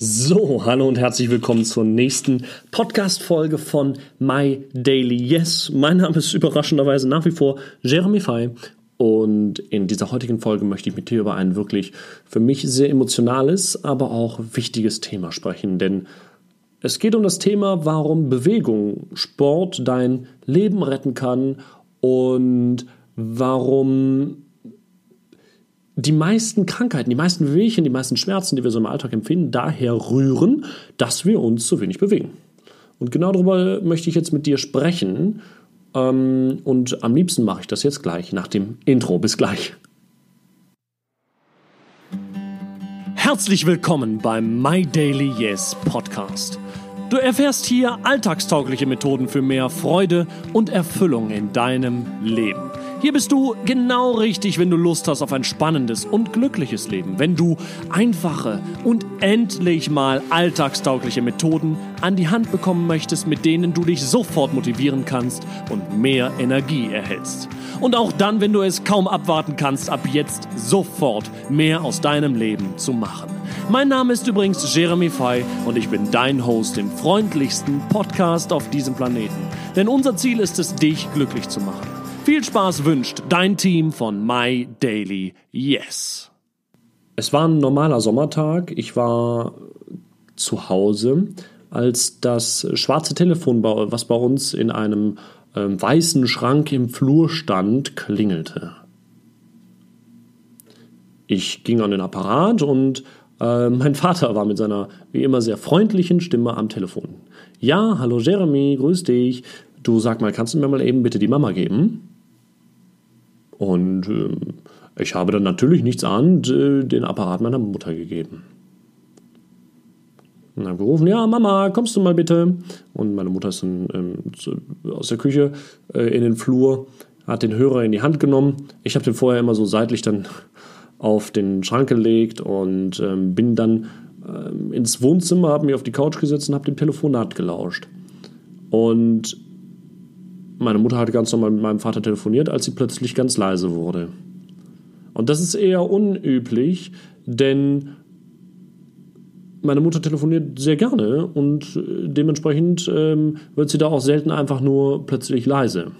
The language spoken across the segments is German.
So, hallo und herzlich willkommen zur nächsten Podcast-Folge von My Daily Yes. Mein Name ist überraschenderweise nach wie vor Jeremy Fay und in dieser heutigen Folge möchte ich mit dir über ein wirklich für mich sehr emotionales, aber auch wichtiges Thema sprechen, denn es geht um das Thema, warum Bewegung, Sport dein Leben retten kann und warum die meisten Krankheiten, die meisten Wehwehchen, die meisten Schmerzen, die wir so im Alltag empfinden, daher rühren, dass wir uns zu wenig bewegen. Und genau darüber möchte ich jetzt mit dir sprechen. Ähm, und am liebsten mache ich das jetzt gleich nach dem Intro. Bis gleich. Herzlich willkommen beim My Daily Yes Podcast. Du erfährst hier alltagstaugliche Methoden für mehr Freude und Erfüllung in deinem Leben. Hier bist du genau richtig, wenn du Lust hast auf ein spannendes und glückliches Leben. Wenn du einfache und endlich mal alltagstaugliche Methoden an die Hand bekommen möchtest, mit denen du dich sofort motivieren kannst und mehr Energie erhältst. Und auch dann, wenn du es kaum abwarten kannst, ab jetzt sofort mehr aus deinem Leben zu machen. Mein Name ist übrigens Jeremy Fay und ich bin dein Host im freundlichsten Podcast auf diesem Planeten. Denn unser Ziel ist es, dich glücklich zu machen. Viel Spaß wünscht dein Team von My Daily Yes. Es war ein normaler Sommertag. Ich war zu Hause, als das schwarze Telefon, was bei uns in einem äh, weißen Schrank im Flur stand, klingelte. Ich ging an den Apparat und äh, mein Vater war mit seiner wie immer sehr freundlichen Stimme am Telefon. Ja, hallo Jeremy, grüß dich. Du sag mal, kannst du mir mal eben bitte die Mama geben? Und äh, ich habe dann natürlich nichts ahnend äh, den Apparat meiner Mutter gegeben. Und dann gerufen, ja, Mama, kommst du mal bitte? Und meine Mutter ist dann ähm, zu, aus der Küche äh, in den Flur, hat den Hörer in die Hand genommen. Ich habe den vorher immer so seitlich dann auf den Schrank gelegt und ähm, bin dann ähm, ins Wohnzimmer, habe mich auf die Couch gesetzt und habe dem Telefonat gelauscht. Und meine Mutter hatte ganz normal mit meinem Vater telefoniert, als sie plötzlich ganz leise wurde. Und das ist eher unüblich, denn meine Mutter telefoniert sehr gerne und äh, dementsprechend ähm, wird sie da auch selten einfach nur plötzlich leise.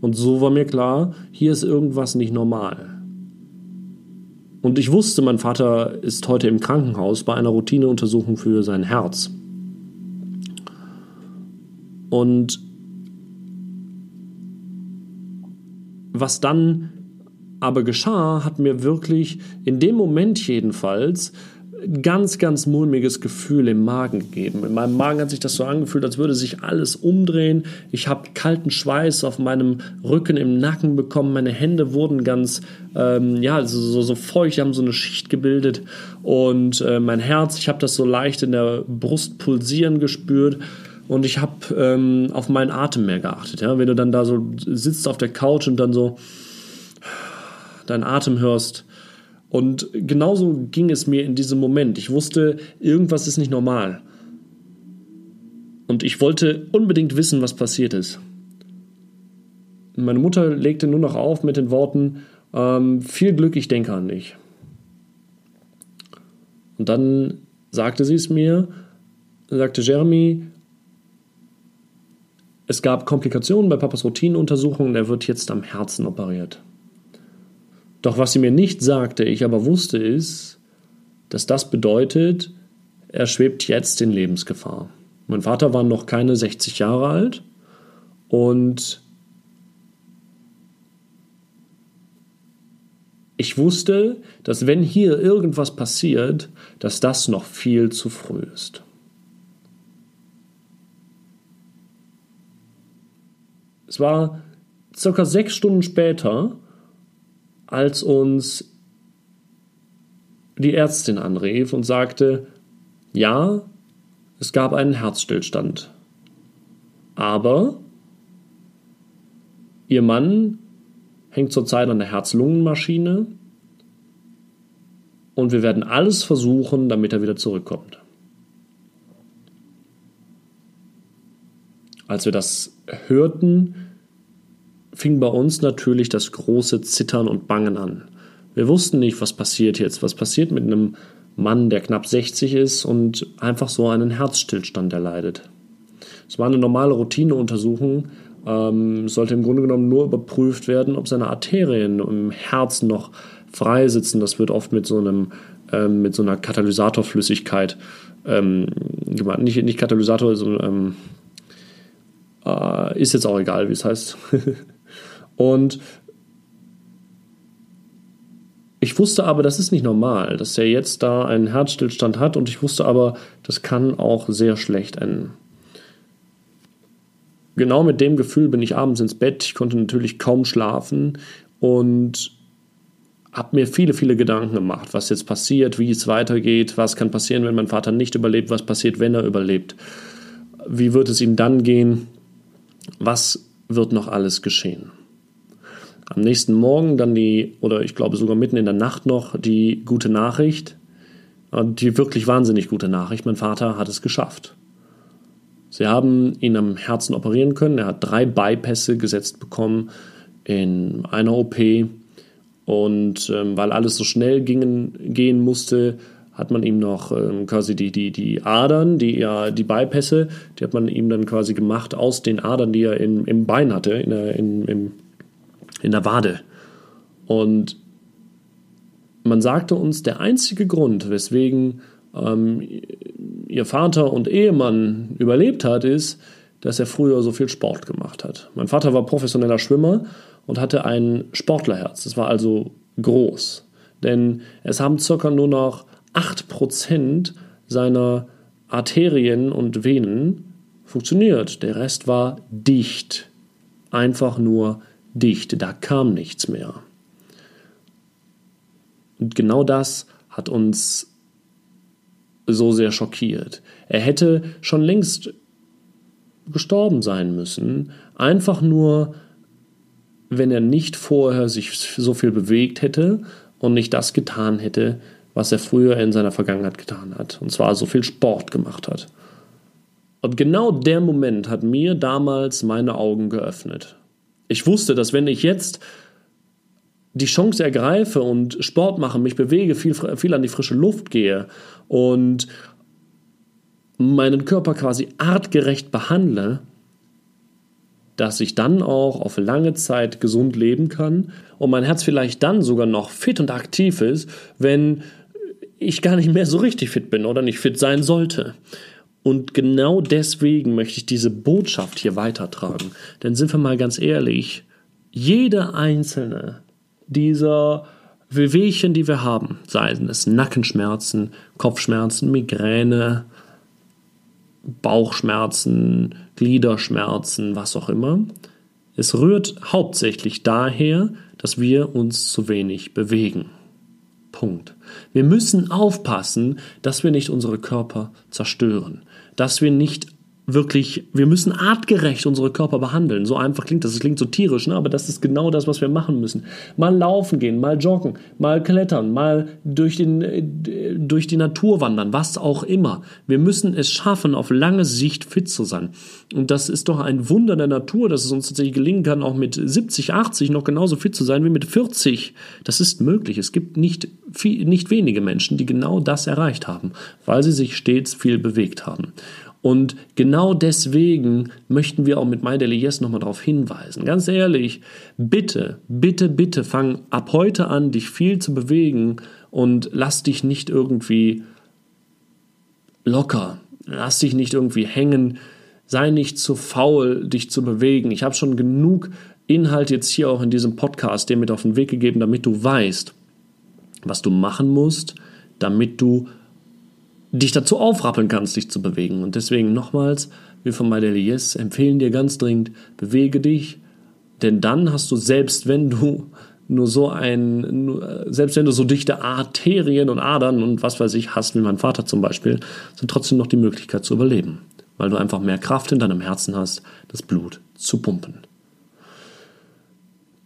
Und so war mir klar, hier ist irgendwas nicht normal. Und ich wusste, mein Vater ist heute im Krankenhaus bei einer Routineuntersuchung für sein Herz. Und was dann aber geschah, hat mir wirklich in dem Moment jedenfalls ganz, ganz mulmiges Gefühl im Magen gegeben. In meinem Magen hat sich das so angefühlt, als würde sich alles umdrehen. Ich habe kalten Schweiß auf meinem Rücken, im Nacken bekommen. Meine Hände wurden ganz, ähm, ja, so, so, so feucht, haben so eine Schicht gebildet. Und äh, mein Herz, ich habe das so leicht in der Brust pulsieren gespürt und ich habe ähm, auf meinen Atem mehr geachtet. Ja? Wenn du dann da so sitzt auf der Couch und dann so deinen Atem hörst. Und genauso ging es mir in diesem Moment. Ich wusste, irgendwas ist nicht normal. Und ich wollte unbedingt wissen, was passiert ist. Meine Mutter legte nur noch auf mit den Worten, ähm, viel Glück, ich denke an dich. Und dann sagte sie es mir, sagte Jeremy, es gab Komplikationen bei Papas Routinenuntersuchung und er wird jetzt am Herzen operiert. Doch was sie mir nicht sagte, ich aber wusste, ist, dass das bedeutet, er schwebt jetzt in Lebensgefahr. Mein Vater war noch keine 60 Jahre alt und ich wusste, dass wenn hier irgendwas passiert, dass das noch viel zu früh ist. Es war circa sechs Stunden später, als uns die Ärztin anrief und sagte, ja, es gab einen Herzstillstand. Aber ihr Mann hängt zurzeit an der Herz-Lungen-Maschine und wir werden alles versuchen, damit er wieder zurückkommt. Als wir das hörten, fing bei uns natürlich das große Zittern und Bangen an. Wir wussten nicht, was passiert jetzt, was passiert mit einem Mann, der knapp 60 ist und einfach so einen Herzstillstand erleidet. Es war eine normale Routineuntersuchung, ähm, sollte im Grunde genommen nur überprüft werden, ob seine Arterien im Herzen noch frei sitzen. Das wird oft mit so einem ähm, mit so einer Katalysatorflüssigkeit ähm, gemacht. Nicht, nicht Katalysator, sondern ähm, äh, ist jetzt auch egal, wie es heißt. und ich wusste aber, das ist nicht normal, dass er jetzt da einen Herzstillstand hat und ich wusste aber, das kann auch sehr schlecht enden. Genau mit dem Gefühl bin ich abends ins Bett. Ich konnte natürlich kaum schlafen und habe mir viele, viele Gedanken gemacht, was jetzt passiert, wie es weitergeht, was kann passieren, wenn mein Vater nicht überlebt, was passiert, wenn er überlebt, wie wird es ihm dann gehen, was wird noch alles geschehen. Am nächsten Morgen dann die, oder ich glaube sogar mitten in der Nacht noch, die gute Nachricht, die wirklich wahnsinnig gute Nachricht, mein Vater hat es geschafft. Sie haben ihn am Herzen operieren können, er hat drei Bypässe gesetzt bekommen in einer OP und ähm, weil alles so schnell gingen, gehen musste, hat man ihm noch ähm, quasi die, die, die Adern, die ja, die Bypässe, die hat man ihm dann quasi gemacht aus den Adern, die er in, im Bein hatte, in der, in, im, in der Wade. Und man sagte uns, der einzige Grund, weswegen ähm, ihr Vater und Ehemann überlebt hat, ist, dass er früher so viel Sport gemacht hat. Mein Vater war professioneller Schwimmer und hatte ein Sportlerherz. Das war also groß. Denn es haben circa nur noch 8% seiner Arterien und Venen funktioniert. Der Rest war dicht. Einfach nur dicht. Da kam nichts mehr. Und genau das hat uns so sehr schockiert. Er hätte schon längst gestorben sein müssen, einfach nur wenn er nicht vorher sich so viel bewegt hätte und nicht das getan hätte, was er früher in seiner Vergangenheit getan hat. Und zwar so viel Sport gemacht hat. Und genau der Moment hat mir damals meine Augen geöffnet. Ich wusste, dass wenn ich jetzt die Chance ergreife und Sport mache, mich bewege, viel, viel an die frische Luft gehe und meinen Körper quasi artgerecht behandle, dass ich dann auch auf lange Zeit gesund leben kann und mein Herz vielleicht dann sogar noch fit und aktiv ist, wenn ich gar nicht mehr so richtig fit bin oder nicht fit sein sollte. Und genau deswegen möchte ich diese Botschaft hier weitertragen. Denn sind wir mal ganz ehrlich, jede einzelne dieser Wehwehchen, die wir haben, seien es Nackenschmerzen, Kopfschmerzen, Migräne, Bauchschmerzen, Gliederschmerzen, was auch immer. Es rührt hauptsächlich daher, dass wir uns zu wenig bewegen. Punkt. Wir müssen aufpassen, dass wir nicht unsere Körper zerstören, dass wir nicht wirklich, wir müssen artgerecht unsere Körper behandeln. So einfach klingt das, es klingt so tierisch, ne? aber das ist genau das, was wir machen müssen. Mal laufen gehen, mal joggen, mal klettern, mal durch, den, äh, durch die Natur wandern, was auch immer. Wir müssen es schaffen, auf lange Sicht fit zu sein. Und das ist doch ein Wunder der Natur, dass es uns tatsächlich gelingen kann, auch mit 70, 80 noch genauso fit zu sein wie mit 40. Das ist möglich. Es gibt nicht, viel, nicht wenige Menschen, die genau das erreicht haben, weil sie sich stets viel bewegt haben. Und genau deswegen möchten wir auch mit My Daily Yes nochmal darauf hinweisen. Ganz ehrlich, bitte, bitte, bitte fang ab heute an, dich viel zu bewegen und lass dich nicht irgendwie locker. Lass dich nicht irgendwie hängen. Sei nicht zu faul, dich zu bewegen. Ich habe schon genug Inhalt jetzt hier auch in diesem Podcast dir mit auf den Weg gegeben, damit du weißt, was du machen musst, damit du dich dazu aufrappeln kannst, dich zu bewegen. Und deswegen nochmals, wir von My Daily Yes empfehlen dir ganz dringend, bewege dich, denn dann hast du selbst, wenn du nur so ein, selbst wenn du so dichte Arterien und Adern und was weiß ich hast, wie mein Vater zum Beispiel, sind trotzdem noch die Möglichkeit zu überleben, weil du einfach mehr Kraft in deinem Herzen hast, das Blut zu pumpen.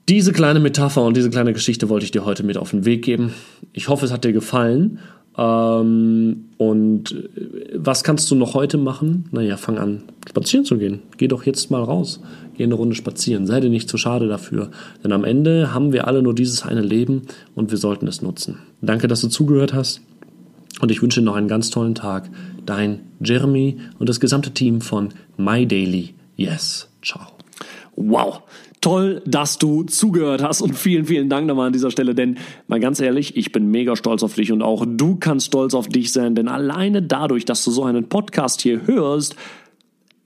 Diese kleine Metapher und diese kleine Geschichte wollte ich dir heute mit auf den Weg geben. Ich hoffe, es hat dir gefallen ähm, und äh, was kannst du noch heute machen? Naja, fang an, spazieren zu gehen. Geh doch jetzt mal raus. Geh eine Runde spazieren. Sei dir nicht zu schade dafür. Denn am Ende haben wir alle nur dieses eine Leben und wir sollten es nutzen. Danke, dass du zugehört hast. Und ich wünsche noch einen ganz tollen Tag. Dein Jeremy und das gesamte Team von My Daily Yes. Ciao. Wow. Toll, dass du zugehört hast und vielen, vielen Dank nochmal an dieser Stelle, denn mal ganz ehrlich, ich bin mega stolz auf dich und auch du kannst stolz auf dich sein, denn alleine dadurch, dass du so einen Podcast hier hörst,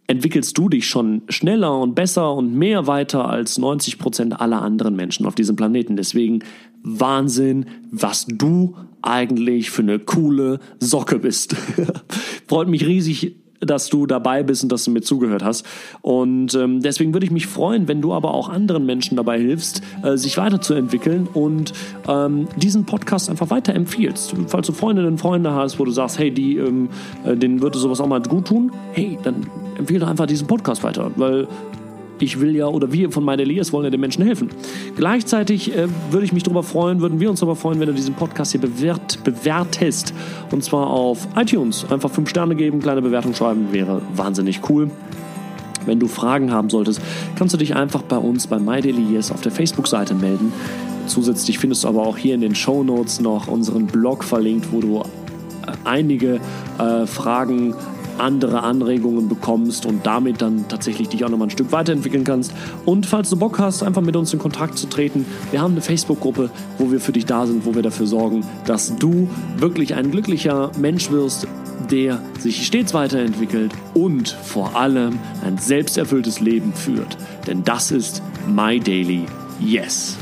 entwickelst du dich schon schneller und besser und mehr weiter als 90 Prozent aller anderen Menschen auf diesem Planeten. Deswegen Wahnsinn, was du eigentlich für eine coole Socke bist. Freut mich riesig, dass du dabei bist und dass du mir zugehört hast. Und ähm, deswegen würde ich mich freuen, wenn du aber auch anderen Menschen dabei hilfst, äh, sich weiterzuentwickeln und ähm, diesen Podcast einfach weiterempfiehlst. Falls du Freundinnen und Freunde hast, wo du sagst, hey, die, ähm, äh, denen würde sowas auch mal gut tun, hey, dann empfehle doch einfach diesen Podcast weiter, weil ich will ja, oder wir von meine Elias wollen ja den Menschen helfen. Gleichzeitig äh, würde ich mich darüber freuen, würden wir uns darüber freuen, wenn du diesen Podcast hier bewert, bewertest. Und zwar auf iTunes. Einfach fünf Sterne geben, kleine Bewertung schreiben, wäre wahnsinnig cool. Wenn du Fragen haben solltest, kannst du dich einfach bei uns bei MyDailyYes auf der Facebook-Seite melden. Zusätzlich findest du aber auch hier in den Show Notes noch unseren Blog verlinkt, wo du äh, einige äh, Fragen andere Anregungen bekommst und damit dann tatsächlich dich auch nochmal ein Stück weiterentwickeln kannst. Und falls du Bock hast, einfach mit uns in Kontakt zu treten, wir haben eine Facebook-Gruppe, wo wir für dich da sind, wo wir dafür sorgen, dass du wirklich ein glücklicher Mensch wirst, der sich stets weiterentwickelt und vor allem ein selbsterfülltes Leben führt. Denn das ist My Daily Yes.